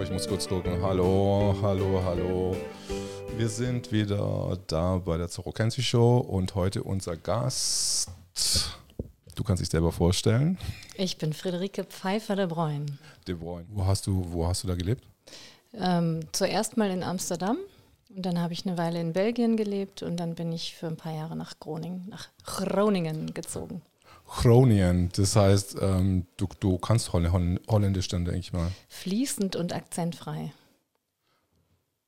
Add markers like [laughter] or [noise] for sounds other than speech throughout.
Oh, ich muss kurz drücken. Hallo, hallo, hallo. Wir sind wieder da bei der Zorro Kenzi Show und heute unser Gast. Du kannst dich selber vorstellen. Ich bin Friederike Pfeiffer de Bruyn. De Bruyn. Wo hast du, wo hast du da gelebt? Ähm, zuerst mal in Amsterdam und dann habe ich eine Weile in Belgien gelebt und dann bin ich für ein paar Jahre nach Groningen, nach Groningen gezogen. Groningen, das heißt, ähm, du, du kannst Holländisch dann, denke ich mal. Fließend und akzentfrei.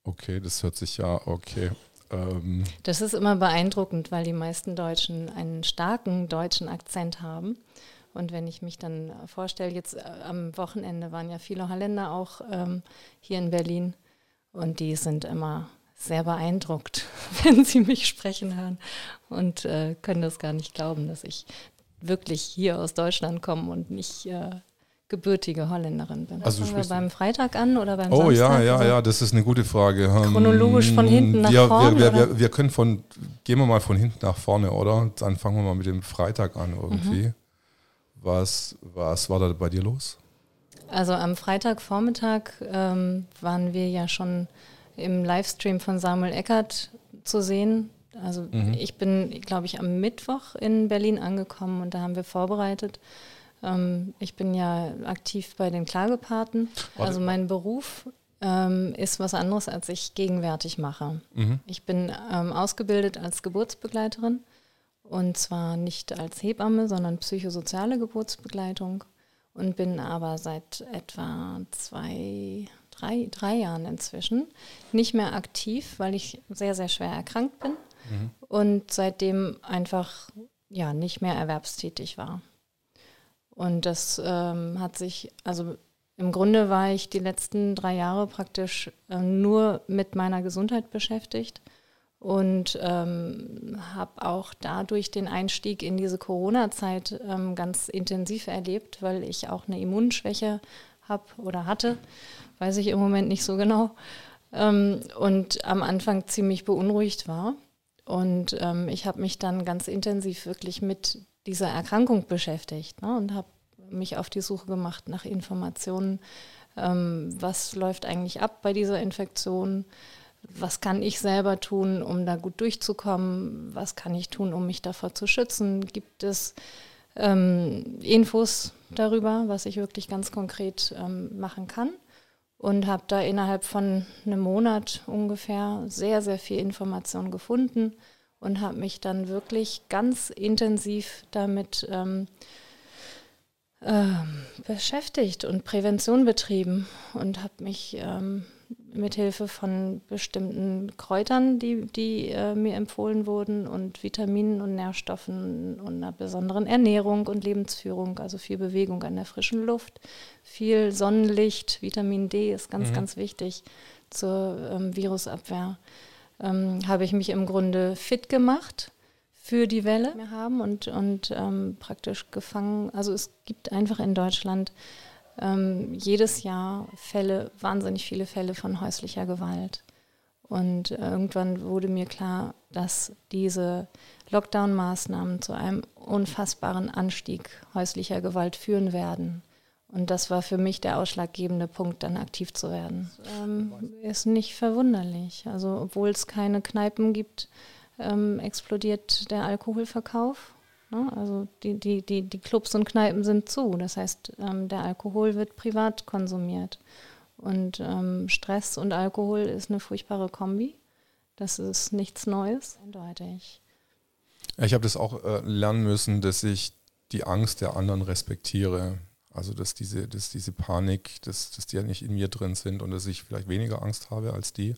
Okay, das hört sich ja okay. Ähm. Das ist immer beeindruckend, weil die meisten Deutschen einen starken deutschen Akzent haben. Und wenn ich mich dann vorstelle, jetzt äh, am Wochenende waren ja viele Holländer auch ähm, hier in Berlin und die sind immer sehr beeindruckt, [laughs] wenn sie mich sprechen hören und äh, können das gar nicht glauben, dass ich wirklich hier aus Deutschland komme und nicht äh, gebürtige Holländerin bin. Also Fangen wir beim Freitag an oder beim oh, Samstag? ja, ja, also ja, das ist eine gute Frage. Ähm, Chronologisch von hinten nach ja, vorne? Wir, wir, wir, wir, können von, gehen wir mal von hinten nach vorne, oder? Dann fangen wir mal mit dem Freitag an irgendwie. Mhm. Was, was war da bei dir los? Also am Freitagvormittag ähm, waren wir ja schon im Livestream von Samuel Eckert zu sehen. Also mhm. ich bin, glaube ich, am Mittwoch in Berlin angekommen und da haben wir vorbereitet. Ähm, ich bin ja aktiv bei den Klagepaten. Also mein Beruf ähm, ist was anderes, als ich gegenwärtig mache. Mhm. Ich bin ähm, ausgebildet als Geburtsbegleiterin und zwar nicht als Hebamme, sondern psychosoziale Geburtsbegleitung und bin aber seit etwa zwei, drei, drei Jahren inzwischen nicht mehr aktiv, weil ich sehr, sehr schwer erkrankt bin mhm. und seitdem einfach ja nicht mehr erwerbstätig war. Und das ähm, hat sich, also im Grunde war ich die letzten drei Jahre praktisch äh, nur mit meiner Gesundheit beschäftigt und ähm, habe auch dadurch den Einstieg in diese Corona-Zeit ähm, ganz intensiv erlebt, weil ich auch eine Immunschwäche habe oder hatte, weiß ich im Moment nicht so genau, ähm, und am Anfang ziemlich beunruhigt war. Und ähm, ich habe mich dann ganz intensiv wirklich mit dieser Erkrankung beschäftigt ne, und habe mich auf die Suche gemacht nach Informationen, ähm, was läuft eigentlich ab bei dieser Infektion was kann ich selber tun, um da gut durchzukommen? Was kann ich tun, um mich davor zu schützen? Gibt es ähm, Infos darüber, was ich wirklich ganz konkret ähm, machen kann? Und habe da innerhalb von einem Monat ungefähr sehr, sehr viel Information gefunden und habe mich dann wirklich ganz intensiv damit ähm, äh, beschäftigt und Prävention betrieben und habe mich ähm, mithilfe von bestimmten Kräutern, die, die äh, mir empfohlen wurden und Vitaminen und Nährstoffen und einer besonderen Ernährung und Lebensführung, also viel Bewegung an der frischen Luft, viel Sonnenlicht, Vitamin D ist ganz, mhm. ganz wichtig zur ähm, Virusabwehr. Ähm, habe ich mich im Grunde fit gemacht für die Welle wir haben und, und ähm, praktisch gefangen. Also es gibt einfach in Deutschland ähm, jedes Jahr Fälle, wahnsinnig viele Fälle von häuslicher Gewalt. Und irgendwann wurde mir klar, dass diese Lockdown-Maßnahmen zu einem unfassbaren Anstieg häuslicher Gewalt führen werden. Und das war für mich der ausschlaggebende Punkt, dann aktiv zu werden. Ähm, ist nicht verwunderlich. Also obwohl es keine Kneipen gibt, ähm, explodiert der Alkoholverkauf. Ne? Also die, die, die, die Clubs und Kneipen sind zu. Das heißt, ähm, der Alkohol wird privat konsumiert. Und ähm, Stress und Alkohol ist eine furchtbare Kombi. Das ist nichts Neues, eindeutig. Ich habe das auch äh, lernen müssen, dass ich die Angst der anderen respektiere. Also dass diese, dass diese Panik, dass, dass die ja nicht in mir drin sind und dass ich vielleicht weniger Angst habe als die.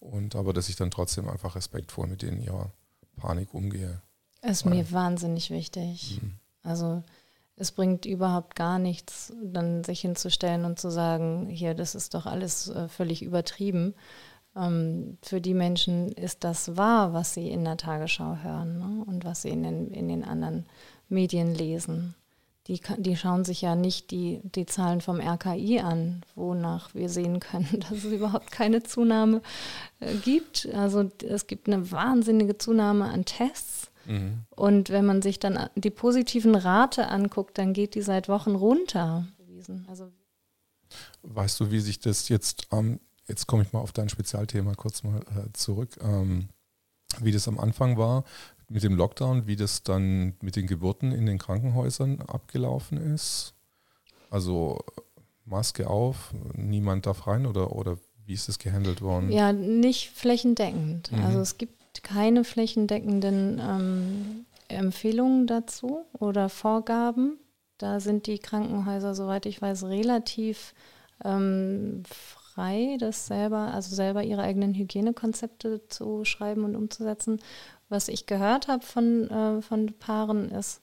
Und aber dass ich dann trotzdem einfach respektvoll mit denen ihrer Panik umgehe. Ist mir wahnsinnig wichtig. Mhm. Also es bringt überhaupt gar nichts, dann sich hinzustellen und zu sagen, hier, das ist doch alles äh, völlig übertrieben. Ähm, für die Menschen ist das wahr, was sie in der Tagesschau hören ne? und was sie in den, in den anderen Medien lesen. Die, die schauen sich ja nicht die, die Zahlen vom RKI an, wonach wir sehen können, [laughs] dass es überhaupt keine Zunahme äh, gibt. Also es gibt eine wahnsinnige Zunahme an Tests Mhm. Und wenn man sich dann die positiven Rate anguckt, dann geht die seit Wochen runter. Also Weißt du, wie sich das jetzt, ähm, jetzt komme ich mal auf dein Spezialthema kurz mal äh, zurück, ähm, wie das am Anfang war mit dem Lockdown, wie das dann mit den Geburten in den Krankenhäusern abgelaufen ist? Also Maske auf, niemand darf rein oder, oder wie ist das gehandelt worden? Ja, nicht flächendeckend. Mhm. Also es gibt keine flächendeckenden ähm, Empfehlungen dazu oder Vorgaben. Da sind die Krankenhäuser, soweit ich weiß, relativ ähm, frei, das selber, also selber ihre eigenen Hygienekonzepte zu schreiben und umzusetzen. Was ich gehört habe von, äh, von Paaren ist,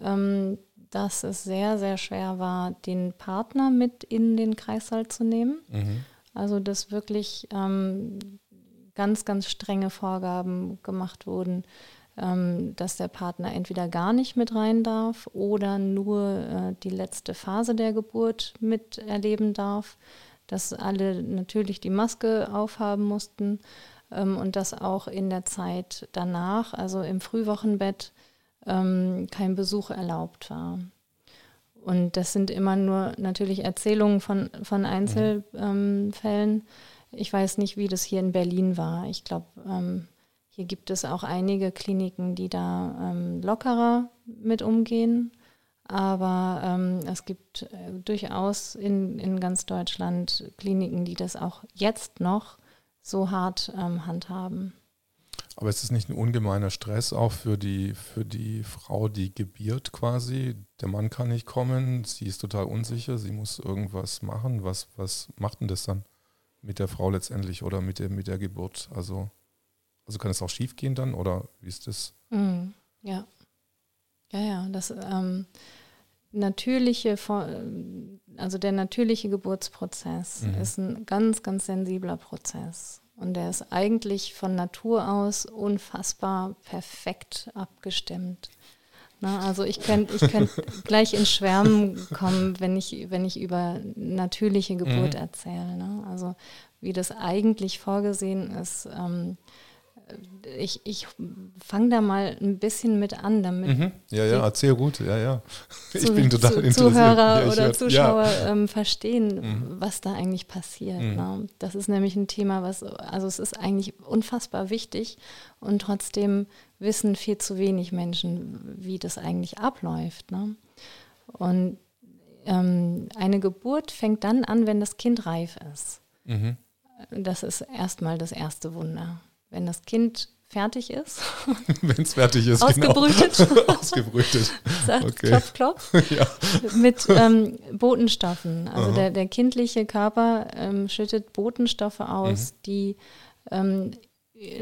ähm, dass es sehr, sehr schwer war, den Partner mit in den Kreißsaal zu nehmen. Mhm. Also dass wirklich ähm, ganz, ganz strenge Vorgaben gemacht wurden, ähm, dass der Partner entweder gar nicht mit rein darf oder nur äh, die letzte Phase der Geburt miterleben darf, dass alle natürlich die Maske aufhaben mussten ähm, und dass auch in der Zeit danach, also im Frühwochenbett, ähm, kein Besuch erlaubt war. Und das sind immer nur natürlich Erzählungen von, von Einzelfällen. Ähm, ich weiß nicht, wie das hier in Berlin war. Ich glaube, ähm, hier gibt es auch einige Kliniken, die da ähm, lockerer mit umgehen. Aber ähm, es gibt äh, durchaus in, in ganz Deutschland Kliniken, die das auch jetzt noch so hart ähm, handhaben. Aber ist es nicht ein ungemeiner Stress auch für die, für die Frau, die gebiert quasi? Der Mann kann nicht kommen, sie ist total unsicher, sie muss irgendwas machen. Was, was macht denn das dann mit der Frau letztendlich oder mit der, mit der Geburt? Also, also kann es auch schief gehen dann oder wie ist das? Mm, ja. Ja, ja, das ähm, natürliche, also der natürliche Geburtsprozess mhm. ist ein ganz, ganz sensibler Prozess. Und der ist eigentlich von Natur aus unfassbar perfekt abgestimmt. Na, also ich könnte ich könnt gleich ins Schwärmen kommen, wenn ich, wenn ich über natürliche Geburt mhm. erzähle. Ne? Also wie das eigentlich vorgesehen ist, ähm, ich, ich fange da mal ein bisschen mit an, damit. Mhm. Ja, ja, erzähl gut, ja, ja. [laughs] Ich zu, bin total zu, interessiert. Zuhörer ja, oder hör, Zuschauer ja. ähm, verstehen, mhm. was da eigentlich passiert. Mhm. Ne? Das ist nämlich ein Thema, was, also es ist eigentlich unfassbar wichtig und trotzdem wissen viel zu wenig Menschen, wie das eigentlich abläuft. Ne? Und ähm, eine Geburt fängt dann an, wenn das Kind reif ist. Mhm. Das ist erstmal das erste Wunder wenn das Kind fertig ist. [laughs] wenn es fertig ist, genau. ausgebrütet. Genau. [laughs] ausgebrütet. Sagt okay. klopf, klopf. [laughs] ja. Mit ähm, Botenstoffen. Also der, der kindliche Körper ähm, schüttet Botenstoffe aus, mhm. die ähm,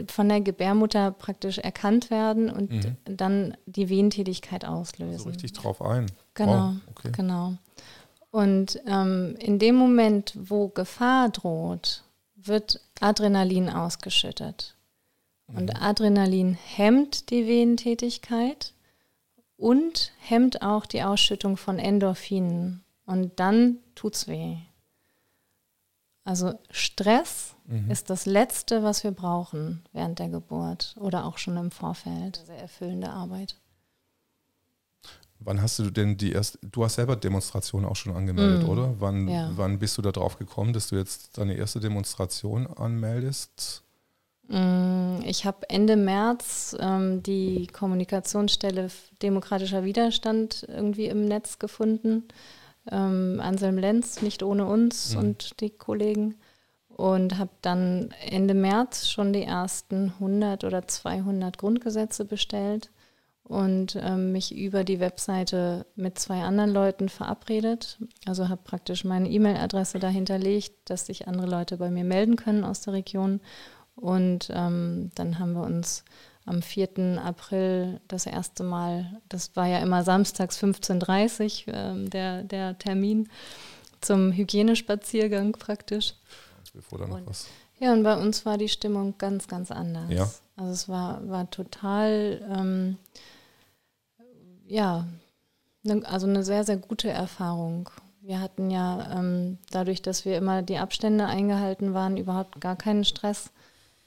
von der Gebärmutter praktisch erkannt werden und mhm. dann die Wehentätigkeit auslösen. So richtig drauf ein. Genau, wow. okay. genau. Und ähm, in dem Moment, wo Gefahr droht, wird Adrenalin ausgeschüttet. Und mhm. Adrenalin hemmt die Venentätigkeit und hemmt auch die Ausschüttung von Endorphinen. Und dann tut's weh. Also Stress mhm. ist das Letzte, was wir brauchen während der Geburt oder auch schon im Vorfeld. Sehr erfüllende Arbeit. Wann hast du denn die erste, du hast selber Demonstrationen auch schon angemeldet, mm, oder? Wann, ja. wann bist du da drauf gekommen, dass du jetzt deine erste Demonstration anmeldest? Mm, ich habe Ende März ähm, die Kommunikationsstelle Demokratischer Widerstand irgendwie im Netz gefunden. Ähm, Anselm Lenz, nicht ohne uns mm. und die Kollegen. Und habe dann Ende März schon die ersten 100 oder 200 Grundgesetze bestellt und ähm, mich über die Webseite mit zwei anderen Leuten verabredet. Also habe praktisch meine E-Mail-Adresse dahinterlegt, dass sich andere Leute bei mir melden können aus der Region. Und ähm, dann haben wir uns am 4. April das erste Mal, das war ja immer samstags 15.30 Uhr äh, der, der Termin zum Hygienespaziergang praktisch. Bevor da noch und, was. Ja, und bei uns war die Stimmung ganz, ganz anders. Ja. Also es war, war total ähm, ja, ne, also eine sehr, sehr gute Erfahrung. Wir hatten ja ähm, dadurch, dass wir immer die Abstände eingehalten waren, überhaupt gar keinen Stress.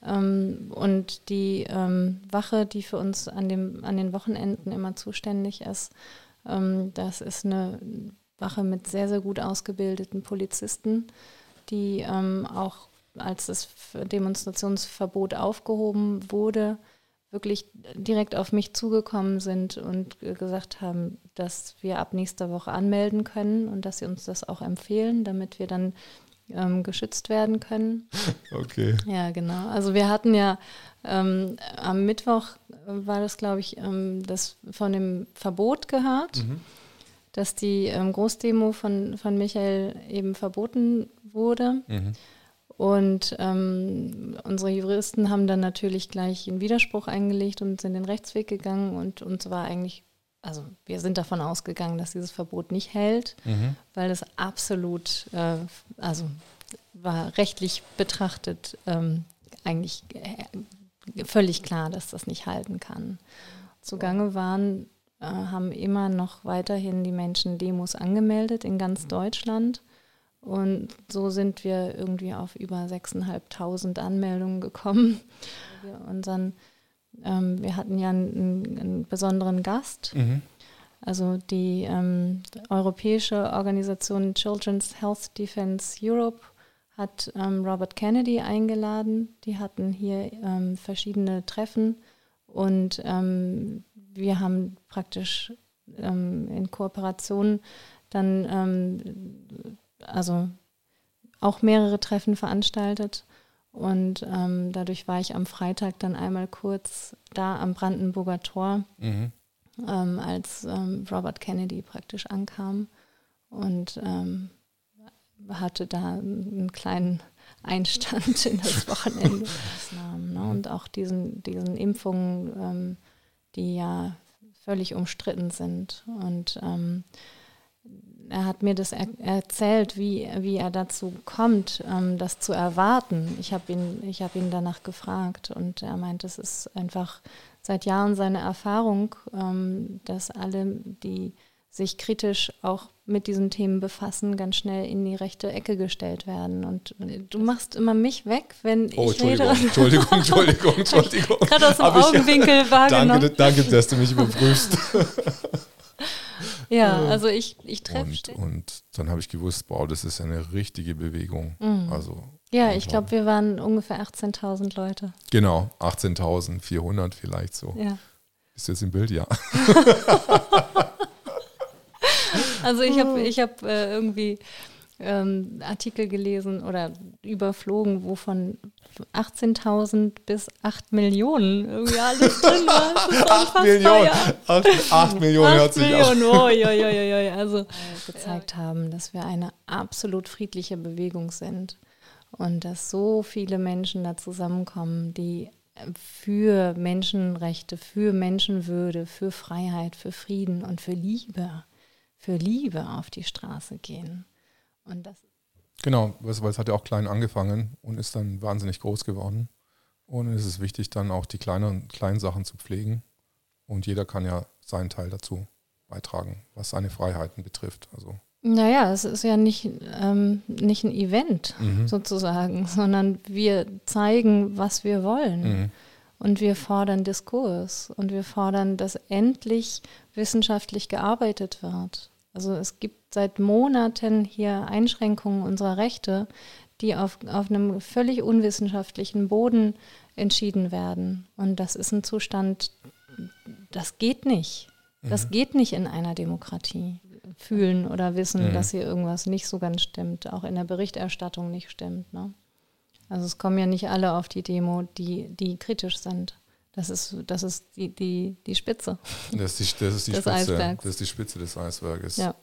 Ähm, und die ähm, Wache, die für uns an, dem, an den Wochenenden immer zuständig ist, ähm, das ist eine Wache mit sehr, sehr gut ausgebildeten Polizisten, die ähm, auch als das Demonstrationsverbot aufgehoben wurde, wirklich direkt auf mich zugekommen sind und gesagt haben, dass wir ab nächster Woche anmelden können und dass sie uns das auch empfehlen, damit wir dann ähm, geschützt werden können. [laughs] Okay. Ja, genau. Also wir hatten ja ähm, am Mittwoch war das, glaube ich, ähm, das von dem Verbot gehört, mhm. dass die ähm, Großdemo von, von Michael eben verboten wurde. Mhm. Und ähm, unsere Juristen haben dann natürlich gleich einen Widerspruch eingelegt und sind den Rechtsweg gegangen und uns war eigentlich, also wir sind davon ausgegangen, dass dieses Verbot nicht hält, mhm. weil es absolut, äh, also war rechtlich betrachtet ähm, eigentlich äh, völlig klar, dass das nicht halten kann. Zugange waren, äh, haben immer noch weiterhin die Menschen Demos angemeldet in ganz Deutschland. Und so sind wir irgendwie auf über 6.500 Anmeldungen gekommen. [laughs] Wir, unseren, ähm, wir hatten ja einen, einen besonderen Gast. Mhm. Also die ähm, europäische Organisation Children's Health Defense Europe hat ähm, Robert Kennedy eingeladen. Die hatten hier ähm, verschiedene Treffen und ähm, wir haben praktisch ähm, in Kooperation dann also auch mehrere Treffen veranstaltet. Und ähm, dadurch war ich am Freitag dann einmal kurz da am Brandenburger Tor, mhm. ähm, als ähm, Robert Kennedy praktisch ankam und ähm, hatte da einen kleinen Einstand in das Wochenende. [laughs] ne? Und auch diesen, diesen Impfungen, ähm, die ja völlig umstritten sind. Und ähm, er hat mir das er erzählt, wie, wie er dazu kommt, ähm, das zu erwarten. Ich habe ihn, hab ihn danach gefragt und er meint, es ist einfach seit Jahren seine Erfahrung, ähm, dass alle, die sich kritisch auch mit diesen Themen befassen, ganz schnell in die rechte Ecke gestellt werden. Und du machst immer mich weg, wenn oh, ich Entschuldigung, rede. Entschuldigung, Entschuldigung, Entschuldigung. [laughs] Gerade aus dem Augenwinkel [laughs] ich, wahrgenommen. Danke, danke, dass du mich überprüfst. [laughs] Ja, also ich, ich treffe. Und, und dann habe ich gewusst, boah, das ist eine richtige Bewegung. Mhm. Also, ja, ich glaube, wir waren ungefähr 18.000 Leute. Genau, 18.400 vielleicht so. Ja. Ist jetzt im Bild, ja. [laughs] also ich habe [laughs] ich hab, äh, irgendwie ähm, Artikel gelesen oder überflogen, wovon 18.000 bis 8 Millionen irgendwie alles [laughs] drin war. 8 Millionen, 8, 8 Millionen hört sich Millionen, oh, oi, oi, oi, also gezeigt haben, dass wir eine absolut friedliche Bewegung sind und dass so viele Menschen da zusammenkommen, die für Menschenrechte, für Menschenwürde, für Freiheit, für Frieden und für Liebe, für Liebe auf die Straße gehen. Und das Genau, weil es hat ja auch klein angefangen und ist dann wahnsinnig groß geworden. Und es ist wichtig, dann auch die kleinen, kleinen Sachen zu pflegen. Und jeder kann ja seinen Teil dazu beitragen, was seine Freiheiten betrifft. Also. Naja, es ist ja nicht, ähm, nicht ein Event mhm. sozusagen, sondern wir zeigen, was wir wollen. Mhm. Und wir fordern Diskurs und wir fordern, dass endlich wissenschaftlich gearbeitet wird. Also es gibt seit Monaten hier Einschränkungen unserer Rechte, die auf, auf einem völlig unwissenschaftlichen Boden entschieden werden. Und das ist ein Zustand, das geht nicht. Das mhm. geht nicht in einer Demokratie. Fühlen oder wissen, mhm. dass hier irgendwas nicht so ganz stimmt, auch in der Berichterstattung nicht stimmt. Ne? Also es kommen ja nicht alle auf die Demo, die, die kritisch sind. Das ist, das ist die, die, die Spitze. Das ist die, das ist die Spitze. Eisbergs. Das ist die Spitze des Eisberges. Ja.